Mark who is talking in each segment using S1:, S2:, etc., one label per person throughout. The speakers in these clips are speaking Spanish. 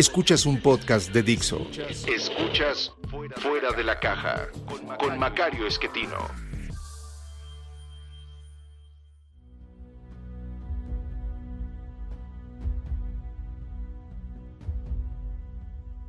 S1: Escuchas un podcast de Dixo.
S2: Escuchas Fuera de la Caja con Macario Esquetino.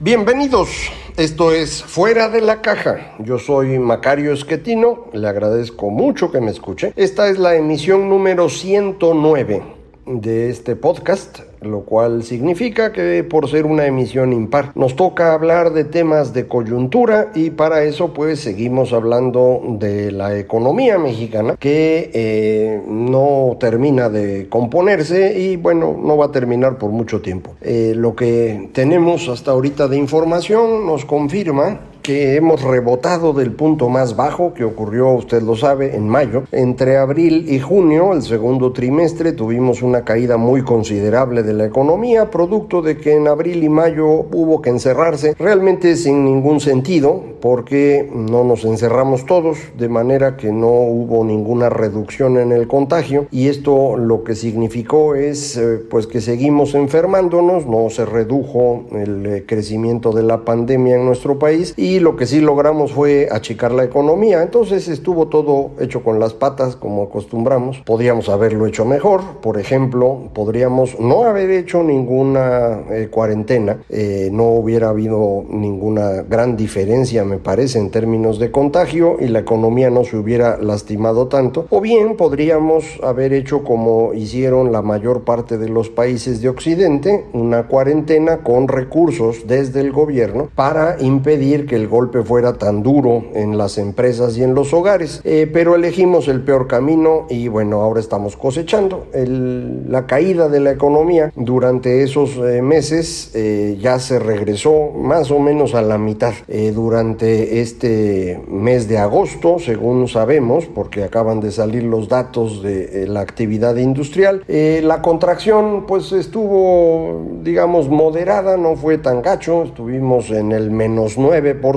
S3: Bienvenidos, esto es Fuera de la Caja. Yo soy Macario Esquetino, le agradezco mucho que me escuche. Esta es la emisión número 109 de este podcast, lo cual significa que por ser una emisión impar nos toca hablar de temas de coyuntura y para eso pues seguimos hablando de la economía mexicana que eh, no termina de componerse y bueno no va a terminar por mucho tiempo. Eh, lo que tenemos hasta ahorita de información nos confirma que hemos rebotado del punto más bajo que ocurrió, usted lo sabe, en mayo. Entre abril y junio, el segundo trimestre, tuvimos una caída muy considerable de la economía, producto de que en abril y mayo hubo que encerrarse, realmente sin ningún sentido, porque no nos encerramos todos, de manera que no hubo ninguna reducción en el contagio, y esto lo que significó es eh, pues que seguimos enfermándonos, no se redujo el eh, crecimiento de la pandemia en nuestro país, y lo que sí logramos fue achicar la economía. Entonces estuvo todo hecho con las patas, como acostumbramos. Podríamos haberlo hecho mejor. Por ejemplo, podríamos no haber hecho ninguna eh, cuarentena. Eh, no hubiera habido ninguna gran diferencia, me parece, en términos de contagio y la economía no se hubiera lastimado tanto. O bien podríamos haber hecho como hicieron la mayor parte de los países de Occidente, una cuarentena con recursos desde el gobierno para impedir que el golpe fuera tan duro en las empresas y en los hogares. Eh, pero elegimos el peor camino y bueno, ahora estamos cosechando. la caída de la economía durante esos eh, meses eh, ya se regresó más o menos a la mitad. durante este mes de agosto, según sabemos, porque acaban de salir los datos de la actividad industrial, la contracción pues estuvo, digamos, moderada, no fue tan gacho, estuvimos en el menos 9%.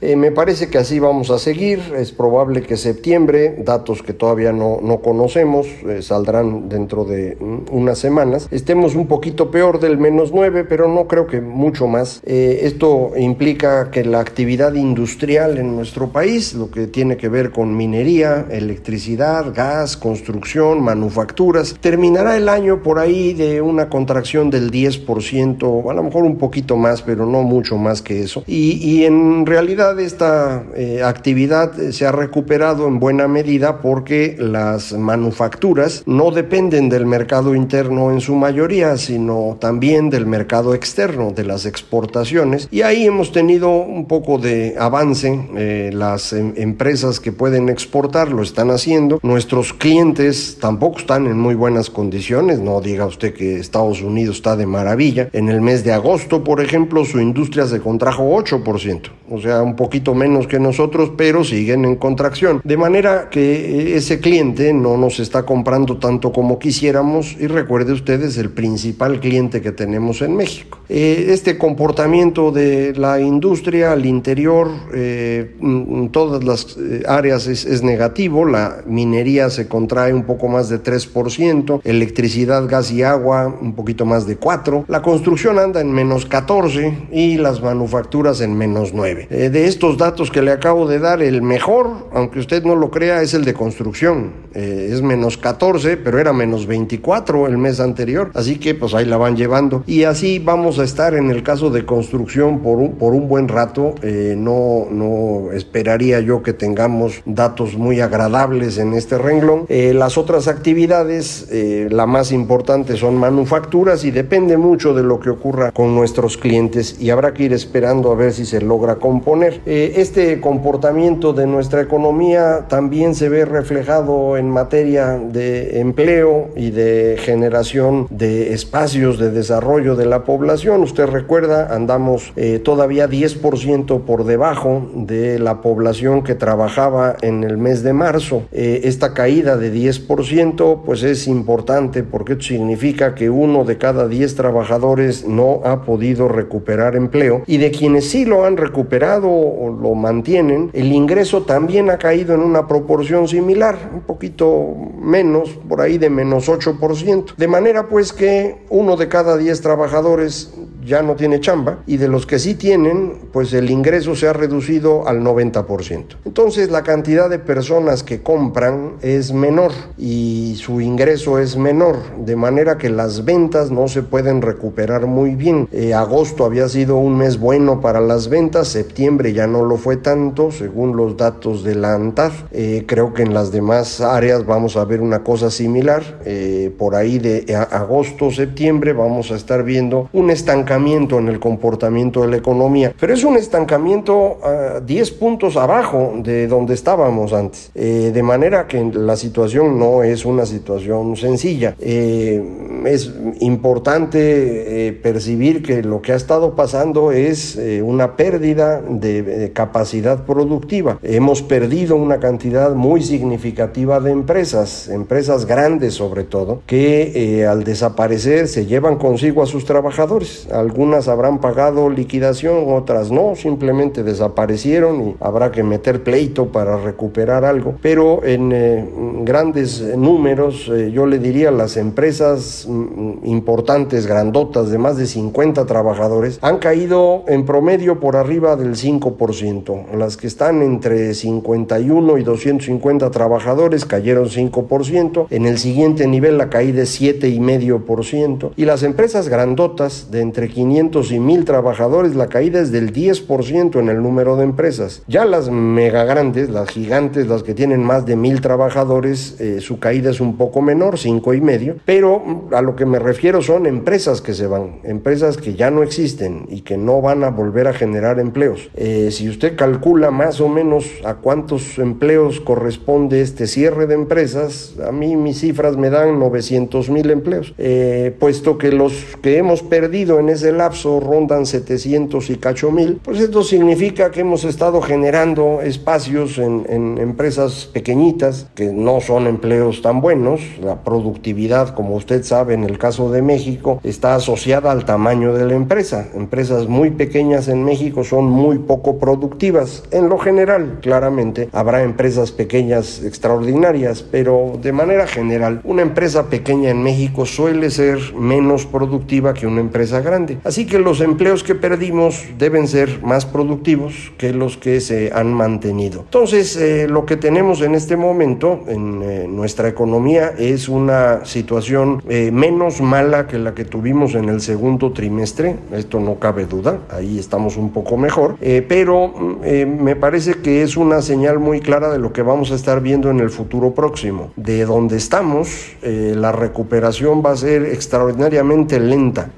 S3: Eh, me parece que así vamos a seguir. Es probable que septiembre, datos que todavía no, no conocemos, eh, saldrán dentro de mm, unas semanas, estemos un poquito peor del menos 9, pero no creo que mucho más. Eh, esto implica que la actividad industrial en nuestro país, lo que tiene que ver con minería, electricidad, gas, construcción, manufacturas, terminará el año por ahí de una contracción del 10%, a lo mejor un poquito más, pero no mucho más que eso. Y, y en en realidad esta eh, actividad se ha recuperado en buena medida porque las manufacturas no dependen del mercado interno en su mayoría, sino también del mercado externo, de las exportaciones. Y ahí hemos tenido un poco de avance. Eh, las em, empresas que pueden exportar lo están haciendo. Nuestros clientes tampoco están en muy buenas condiciones. No diga usted que Estados Unidos está de maravilla. En el mes de agosto, por ejemplo, su industria se contrajo 8% o sea, un poquito menos que nosotros, pero siguen en contracción. De manera que ese cliente no nos está comprando tanto como quisiéramos y recuerde ustedes el principal cliente que tenemos en México. Eh, este comportamiento de la industria al interior, eh, en todas las eh, áreas es, negativo, la minería se contrae un poco más de 3%, electricidad, gas y agua un poquito más de 4%, la construcción anda en menos 14% y las manufacturas en menos 9%. Eh, de estos datos que le acabo de dar, el mejor, aunque usted no lo crea, es el de construcción. Es menos 14, pero era menos 24 el mes anterior. Así que pues ahí la van llevando. Y así vamos a estar en el caso de construcción por un, por un buen rato. Eh, no, no esperaría yo que tengamos datos muy agradables en este renglón. Eh, las otras actividades, eh, la más importante son manufacturas y depende mucho de lo que ocurra con nuestros clientes y habrá que ir esperando a ver si se logra componer. este comportamiento de nuestra economía también se ve reflejado en materia de empleo y de generación de espacios de desarrollo de la población. Usted recuerda, andamos eh, todavía 10% por debajo de la población que trabajaba en el mes de marzo. Eh, esta caída de 10% pues es importante porque significa que uno de cada 10 trabajadores no ha podido recuperar empleo y de quienes sí lo han recuperado o lo mantienen, el ingreso también ha caído en una proporción similar, un poquito menos, por ahí de menos 8%. De manera pues que uno de cada 10 trabajadores ya no tiene chamba y de los que sí tienen, pues el ingreso se ha reducido al 90%. Entonces la cantidad de personas que compran es menor y su ingreso es menor, de manera que las ventas no se pueden recuperar muy bien. Eh, agosto había sido un mes bueno para las ventas, septiembre ya no lo fue tanto, según los datos de la ANTAD. Eh, creo que en las demás áreas vamos a ver una cosa similar. Eh, por ahí de agosto, septiembre vamos a estar viendo un estancamiento en el comportamiento de la economía, pero es un estancamiento a 10 puntos abajo de donde estábamos antes, eh, de manera que la situación no es una situación sencilla. Eh, es importante eh, percibir que lo que ha estado pasando es una pérdida de, capacidad productiva. Hemos perdido una cantidad muy significativa de empresas, empresas grandes sobre todo, que al desaparecer se llevan consigo a sus trabajadores. Algunas habrán pagado liquidación, otras no, simplemente desaparecieron y habrá que meter pleito para recuperar algo. Pero en eh, grandes números, eh, yo le diría, las empresas mm, importantes, grandotas, de más de 50 trabajadores, han caído en promedio por arriba del 5%. Las que están entre 51 y 250 trabajadores cayeron 5%. En el siguiente nivel la caída es 7,5%. Y las empresas grandotas de entre 500 y 1000 trabajadores, la caída es del 10% en el número de empresas. Ya las mega grandes, las gigantes, las que tienen más de 1000 trabajadores, eh, su caída es un poco menor, 5 y medio, pero a lo que me refiero son empresas que se van, empresas que ya no existen y que no van a volver a generar empleos. Eh, si usted calcula más o menos a cuántos empleos corresponde este cierre de empresas, a mí mis cifras me dan 900 mil empleos, eh, puesto que los que hemos perdido en ese lapso rondan 700 y cacho mil, pues esto significa que hemos estado generando espacios en, en empresas pequeñitas que no son empleos tan buenos. La productividad, como usted sabe, en el caso de México, está asociada al tamaño de la empresa. Empresas muy pequeñas en México son muy poco productivas. En lo general, claramente, habrá empresas pequeñas extraordinarias, pero de manera general, una empresa pequeña en México suele ser menos productiva que una empresa grande. Así que los empleos que perdimos deben ser más productivos que los que se han mantenido. Entonces, eh, lo que tenemos en este momento en eh, nuestra economía es una situación eh, menos mala que la que tuvimos en el segundo trimestre, esto no cabe duda, ahí estamos un poco mejor, pero mm, me parece que es una señal muy clara de lo que vamos a estar viendo en el futuro próximo. De donde estamos, la recuperación va a ser extraordinariamente lenta.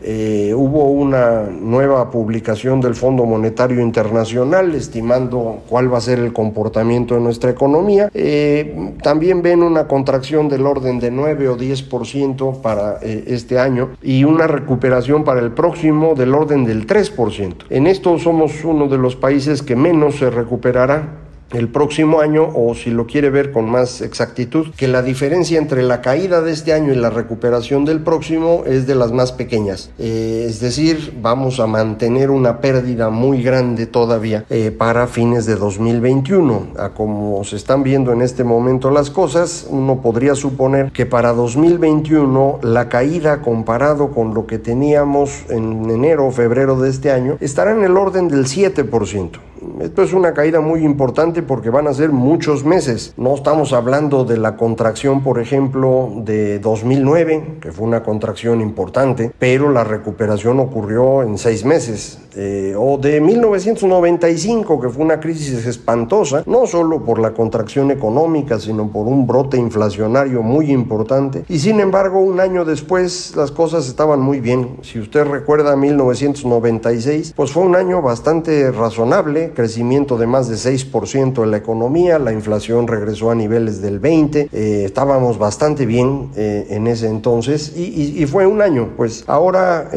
S3: hubo una nueva publicación del Fondo Monetario Internacional estimando cuál va a ser el comportamiento de nuestra economía. Eh, también ven una contracción del orden de 9 o 10% para eh, este año y una recuperación para el próximo del orden del 3%. En esto somos uno de los países que menos se recuperará el próximo año o si lo quiere ver con más exactitud, que la diferencia entre la caída de este año y la recuperación del próximo es de las más pequeñas. Eh, es decir, vamos a mantener una pérdida muy grande todavía eh, para fines de 2021. A como se están viendo en este momento las cosas, uno podría suponer que para 2021 la caída comparado con lo que teníamos en enero o febrero de este año estará en el orden del 7%. Esto es una caída muy importante porque van a ser muchos meses. No estamos hablando de la contracción, por ejemplo, de 2009, que fue una contracción importante, pero la recuperación ocurrió en seis meses. Eh, o de 1995, que fue una crisis espantosa, no solo por la contracción económica, sino por un brote inflacionario muy importante. Y sin embargo, un año después las cosas estaban muy bien. Si usted recuerda 1996, pues fue un año bastante razonable, crecimiento de más de 6% en la economía, la inflación regresó a niveles del 20, eh, estábamos bastante bien eh, en ese entonces y, fue un año. Pues ahora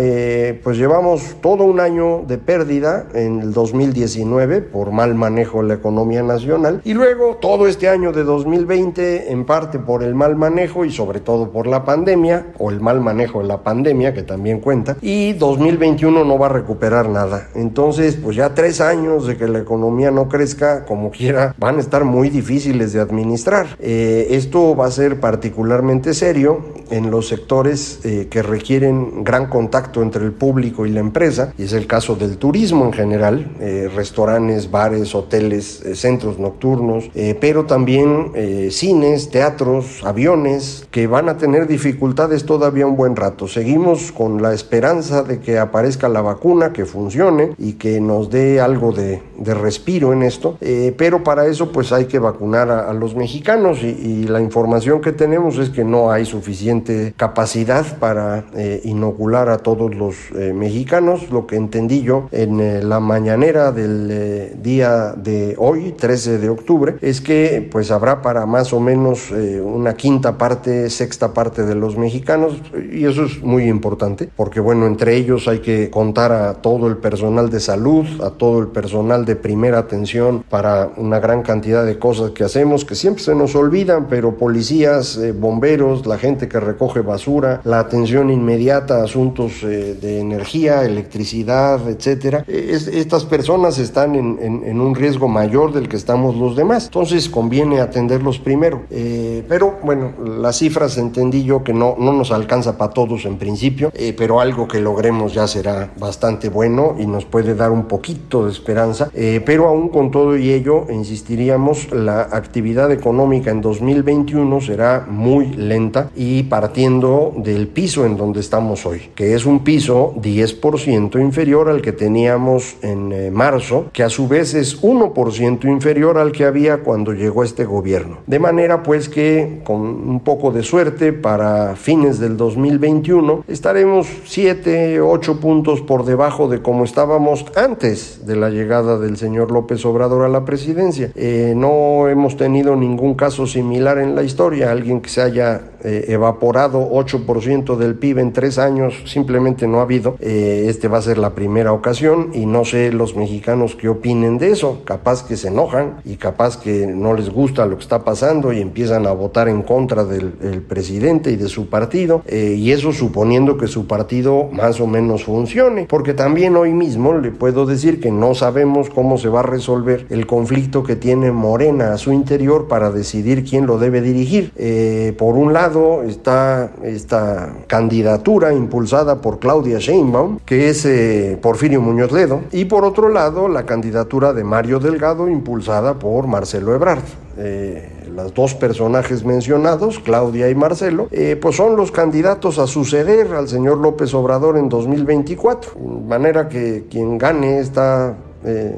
S3: pues llevamos todo un año de pérdida en el 2019 por mal manejo de la economía nacional y luego todo este año de 2020 en parte por el mal manejo y sobre todo por la pandemia o el mal manejo de la pandemia que también cuenta y 2021 no va a recuperar nada. Entonces pues ya tres años de que la economía no crezca como quiera van a estar muy difíciles de administrar. Eh, esto va a ser particularmente serio en los sectores eh, que requieren gran contacto entre el público y la empresa y es el caso del turismo en general, eh, restaurantes, bares, hoteles, eh, centros nocturnos, eh, pero también cines, teatros, aviones, que van a tener dificultades todavía un buen rato. Seguimos con la esperanza de que aparezca la vacuna, que funcione y que nos dé algo de, de respiro en esto, pero para eso pues hay que vacunar a, los mexicanos y, la información que tenemos es que no hay suficiente capacidad para inocular a todos los mexicanos, lo que entendí yo en eh, la mañanera del eh, día de hoy, 13 de octubre, es que pues habrá para más o menos eh, una quinta parte, sexta parte de los mexicanos y eso es muy importante porque bueno, entre ellos hay que contar a todo el personal de salud, a todo el personal de primera atención para una gran cantidad de cosas que hacemos que siempre se nos olvidan, pero policías, bomberos, la gente que recoge basura, la atención inmediata a asuntos de energía, electricidad, etcétera, estas personas están en, un riesgo mayor del que estamos los demás. Entonces conviene atenderlos primero. Eh, pero bueno, las cifras entendí yo que no, no nos alcanza para todos en principio, eh, pero algo que logremos ya será bastante bueno y nos puede dar un poquito de esperanza. Eh, pero aún con todo y ello, insistiríamos, la actividad económica en 2021 será muy lenta y partiendo del piso en donde estamos hoy, que es un piso 10% inferior al que teníamos en eh, marzo, que a su vez es 1% inferior al que había cuando llegó este gobierno. De manera pues que con un poco de suerte para fines del 2021 estaremos 7, 8 puntos por debajo de como estábamos antes de la llegada del señor López Obrador a la presidencia. Eh, no hemos tenido ningún caso similar en la historia, alguien que se haya eh, evaporado 8% del PIB en tres años, simplemente no ha habido. este va a ser la primera ocasión y no sé los mexicanos qué opinen de eso. Capaz que se enojan y capaz que no les gusta lo que está pasando y empiezan a votar en contra del presidente y de su partido. Eh, y eso suponiendo que su partido más o menos funcione. Porque también hoy mismo le puedo decir que no sabemos cómo se va a resolver el conflicto que tiene Morena a su interior para decidir quién lo debe dirigir. Eh, por un lado está esta candidatura impulsada por Claudia Sheinbaum, que es eh, Porfirio Muñoz Ledo, y por otro lado la candidatura de Mario Delgado impulsada por Marcelo Ebrard. Eh, los dos personajes mencionados, Claudia y Marcelo, eh, pues son los candidatos a suceder al señor López Obrador en 2024. De manera que quien gane esta eh,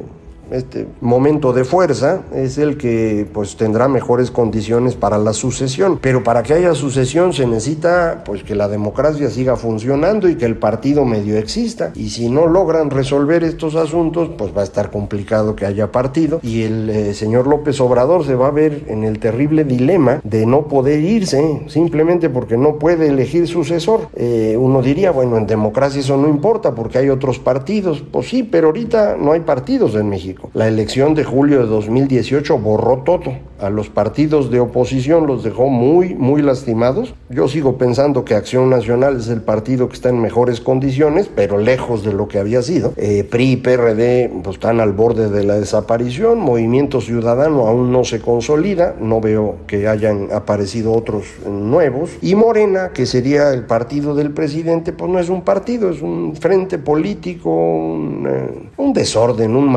S3: este momento de fuerza es el que pues tendrá mejores condiciones para la sucesión. Pero para que haya sucesión se necesita pues que la democracia siga funcionando y que el partido medio exista. Y si no logran resolver estos asuntos, pues va a estar complicado que haya partido. Y el eh, señor López Obrador se va a ver en el terrible dilema de no poder irse simplemente porque no puede elegir sucesor. Eh, uno diría, bueno, en democracia eso no importa porque hay otros partidos. Pues sí, pero ahorita no hay partidos en México. La elección de julio de 2018 borró todo. A los partidos de oposición los dejó muy, muy lastimados. Yo sigo pensando que Acción Nacional es el partido que está en mejores condiciones, pero lejos de lo que había sido. Eh, PRI y PRD pues, están al borde de la desaparición. Movimiento Ciudadano aún no se consolida. No veo que hayan aparecido otros nuevos. Y Morena, que sería el partido del presidente, pues no es un partido, es un frente político, un, eh, un desorden, un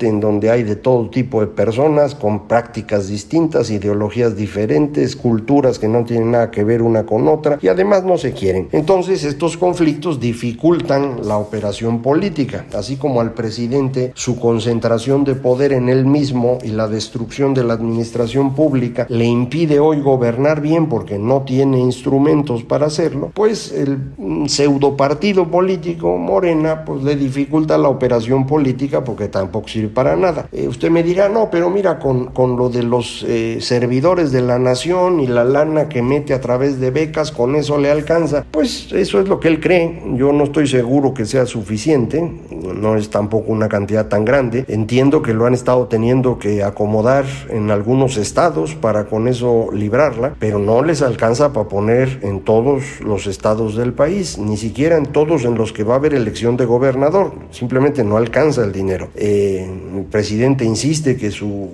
S3: en donde hay de todo tipo de personas con prácticas distintas, ideologías diferentes, culturas que no tienen nada que ver una con otra y además no se quieren. Entonces estos conflictos dificultan la operación política, así como al presidente su concentración de poder en él mismo y la destrucción de la administración pública le impide hoy gobernar bien porque no tiene instrumentos para hacerlo, pues el pseudo partido político Morena pues le dificulta la operación política porque tampoco para nada. Eh, usted me dirá, no, pero mira, con, con lo de los eh, servidores de la nación y la lana que mete a través de becas, con eso le alcanza. Pues eso es lo que él cree. Yo no estoy seguro que sea suficiente, no es tampoco una cantidad tan grande. Entiendo que lo han estado teniendo que acomodar en algunos estados para con eso librarla, pero no les alcanza para poner en todos los estados del país, ni siquiera en todos en los que va a haber elección de gobernador. Simplemente no alcanza el dinero. Eh, el presidente insiste que su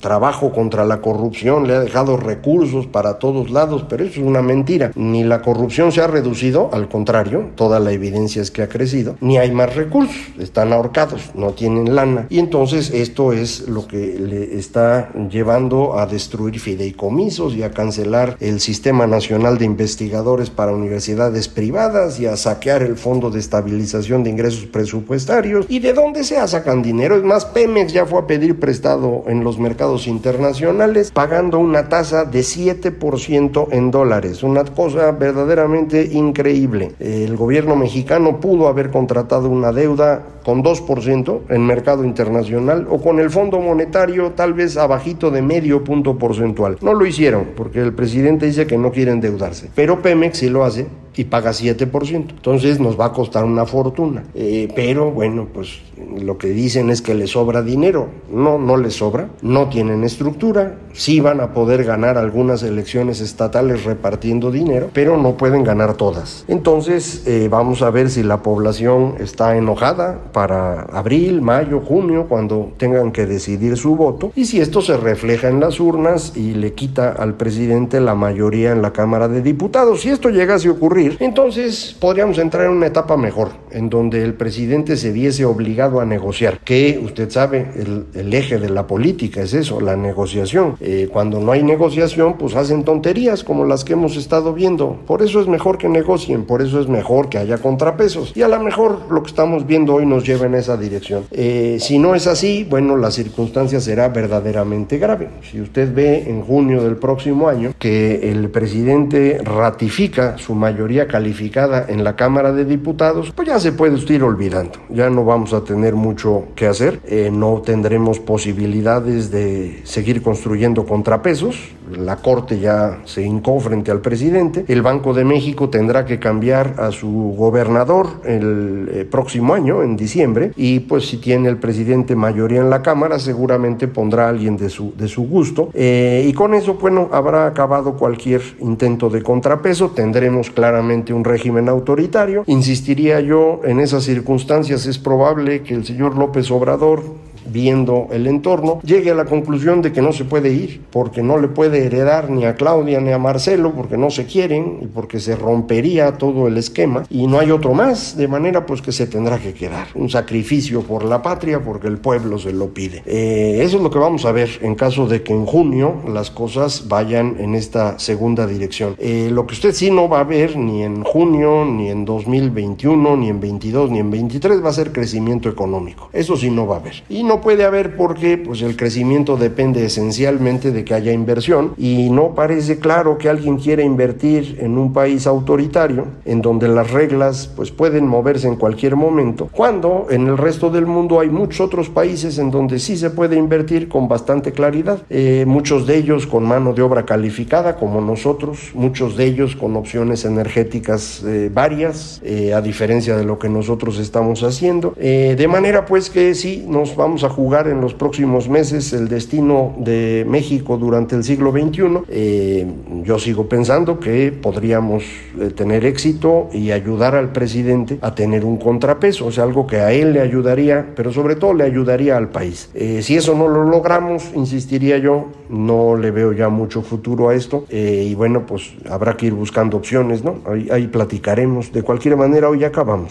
S3: trabajo contra la corrupción, le ha dejado recursos para todos lados, pero eso es una mentira. Ni la corrupción se ha reducido, al contrario, toda la evidencia es que ha crecido, ni hay más recursos, están ahorcados, no tienen lana. Y entonces esto es lo que le está llevando a destruir fideicomisos y a cancelar el Sistema Nacional de Investigadores para universidades privadas y a saquear el Fondo de Estabilización de Ingresos Presupuestarios. ¿Y de dónde se sacan dinero? Es más, Pemex ya fue a pedir prestado en los mercados internacionales pagando una tasa de 7% en dólares, una cosa verdaderamente increíble. El gobierno mexicano pudo haber contratado una deuda con 2% en mercado internacional o con el Fondo Monetario tal vez abajito de medio punto porcentual. No lo hicieron porque el presidente dice que no quiere endeudarse, pero Pemex sí lo hace y paga 7%. Entonces nos va a costar una fortuna. Eh, pero bueno, pues lo que dicen es que le sobra dinero. No, no les sobra. No tienen estructura. Sí van a poder ganar algunas elecciones estatales repartiendo dinero, pero no pueden ganar todas. Entonces eh, vamos a ver si la población está enojada para abril, mayo, junio, cuando tengan que decidir su voto. Y si esto se refleja en las urnas y le quita al presidente la mayoría en la Cámara de Diputados. Si esto llegase a ocurrir, entonces podríamos entrar en una etapa mejor, en donde el presidente se viese obligado a negociar, que usted sabe, el, eje de la política es eso, la negociación. Eh, cuando no hay negociación, pues hacen tonterías como las que hemos estado viendo. Por eso es mejor que negocien, por eso es mejor que haya contrapesos. Y a lo mejor lo que estamos viendo hoy nos lleva en esa dirección. Eh, si no es así, bueno, la circunstancia será verdaderamente grave. Si usted ve en junio del próximo año que el presidente ratifica su mayoría calificada en la Cámara de Diputados, pues ya se puede ir olvidando. Ya no vamos a tener mucho que hacer, eh, no tendremos posibilidades de seguir construyendo contrapesos. La Corte ya se hincó frente al presidente. El Banco de México tendrá que cambiar a su gobernador el eh, próximo año, en diciembre, y pues si tiene el presidente mayoría en la Cámara, seguramente pondrá a alguien de su, de su gusto. Eh, y con eso, bueno, habrá acabado cualquier intento de contrapeso. Tendremos claramente un régimen autoritario. Insistiría yo, en esas circunstancias es probable que el señor López Obrador viendo el entorno, llegue a la conclusión de que no se puede ir, porque no le puede heredar ni a Claudia ni a Marcelo, porque no se quieren y porque se rompería todo el esquema y no hay otro más, de manera pues que se tendrá que quedar. Un sacrificio por la patria porque el pueblo se lo pide. Eh, eso es lo que vamos a ver en caso de que en junio las cosas vayan en esta segunda dirección. Eh, lo que usted sí no va a ver ni en junio, ni en 2021, ni en 22, ni en 23 va a ser crecimiento económico. Eso sí no va a haber. Y no puede haber porque pues el crecimiento depende esencialmente de que haya inversión y no parece claro que alguien quiera invertir en un país autoritario en donde las reglas pues pueden moverse en cualquier momento, cuando en el resto del mundo hay muchos otros países en donde sí se puede invertir con bastante claridad, eh, muchos de ellos con mano de obra calificada como nosotros, muchos de ellos con opciones energéticas eh, varias, eh, a diferencia de lo que nosotros estamos haciendo, de manera pues que sí nos a jugar en los próximos meses el destino de México durante el siglo XXI. Eh, yo sigo pensando que podríamos eh, tener éxito y ayudar al presidente a tener un contrapeso, o sea, algo que a él le ayudaría, pero sobre todo le ayudaría al país. Eh, si eso no lo logramos, insistiría yo, no le veo ya mucho futuro a esto y bueno, pues habrá que ir buscando opciones, ¿no? Ahí, ahí platicaremos. De cualquier manera, hoy acabamos.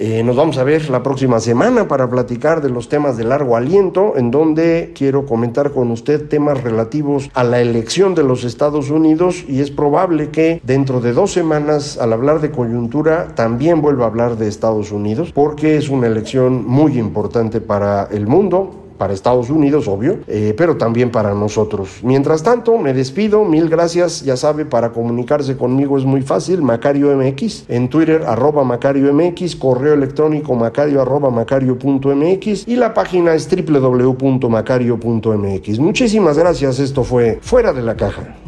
S3: Eh, nos vamos a ver la próxima semana para platicar de los temas de largo aliento, en donde quiero comentar con usted temas relativos a la elección de los Estados Unidos y es probable que dentro de dos semanas, al hablar de coyuntura, también vuelva a hablar de Estados Unidos, porque es una elección muy importante para el mundo, para Estados Unidos, obvio, eh, pero también para nosotros. Mientras tanto, me despido, mil gracias, ya sabe, para comunicarse conmigo es muy fácil, Macario MX, en Twitter, arroba Macario correo electrónico macario arroba macario.mx y la página es www.macario.mx. Muchísimas gracias, esto fue Fuera de la Caja.